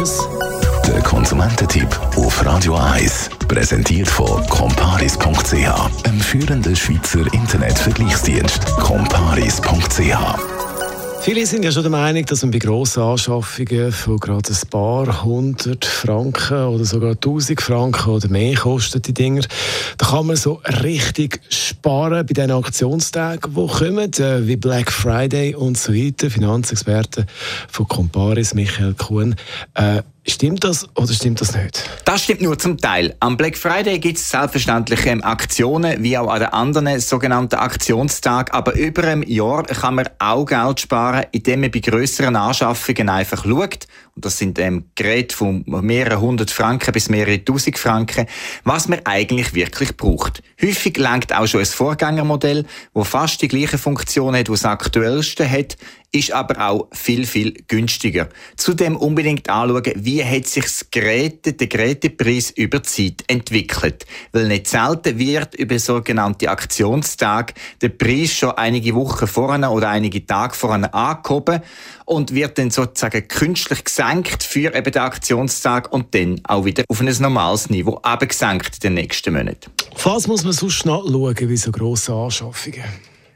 es? Der Konsumententipp auf Radio 1. Präsentiert von comparis.ch, einem führenden Schweizer Internetvergleichsdienst. comparis.ch Viele sind ja schon der Meinung, dass man bei grossen Anschaffungen von gerade ein paar hundert Franken oder sogar tausend Franken oder mehr kosten die Dinger, da kann man so richtig sparen bei den Aktionstagen, die kommen, äh, wie Black Friday und so weiter. Finanzexperte von Comparis, Michael Kuhn. Äh, Stimmt das oder stimmt das nicht? Das stimmt nur zum Teil. Am Black Friday gibt es selbstverständlich ähm, Aktionen, wie auch an den anderen sogenannten Aktionstagen. Aber über ein Jahr kann man auch Geld sparen, indem man bei grösseren Anschaffungen einfach schaut. Und das sind ähm, Geräte von mehreren hundert Franken bis mehrere tausend Franken, was man eigentlich wirklich braucht. Häufig langt auch schon ein Vorgängermodell, wo fast die gleiche Funktion hat, was das aktuellste hat, ist aber auch viel, viel günstiger. Zudem unbedingt anschauen, wie hat sich das Gerät, der Gerätepreis über Zeit entwickelt. Weil nicht selten wird über sogenannte Aktionstage der Preis schon einige Wochen vorne oder einige Tage vorne angehoben und wird dann sozusagen künstlich gesenkt für eben den Aktionstag und dann auch wieder auf ein normales Niveau abgesenkt den nächsten Monat. Was muss man sonst nachschauen wie so grosse Anschaffungen?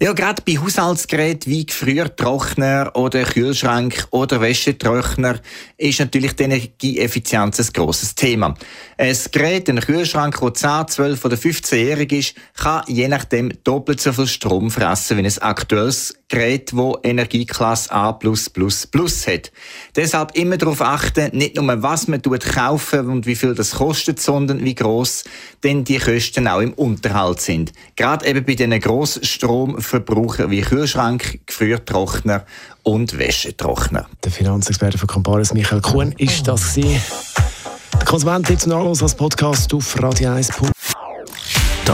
Ja, gerade bei Haushaltsgeräten wie Gefriertrockner oder Kühlschrank oder Wäschetrockner ist natürlich die Energieeffizienz ein grosses Thema. Ein Gerät, ein Kühlschrank, der 10, 12 oder 15-jährig ist, kann je nachdem doppelt so viel Strom fressen wie ein aktuelles Gerät, das Energieklasse A++ hat. Deshalb immer darauf achten, nicht nur was man kaufen und wie viel das kostet, sondern wie gross denn die Kosten auch im Unterhalt sind. Gerade eben bei diesen Grossstrom Verbraucher wie Kühlschrank, Gefriertrockner und Wäschetrockner. Der Finanzexperte von Comparis Michael Kuhn ist das sie. Der Konsument jetzt noch als Podcast auf Radio 1.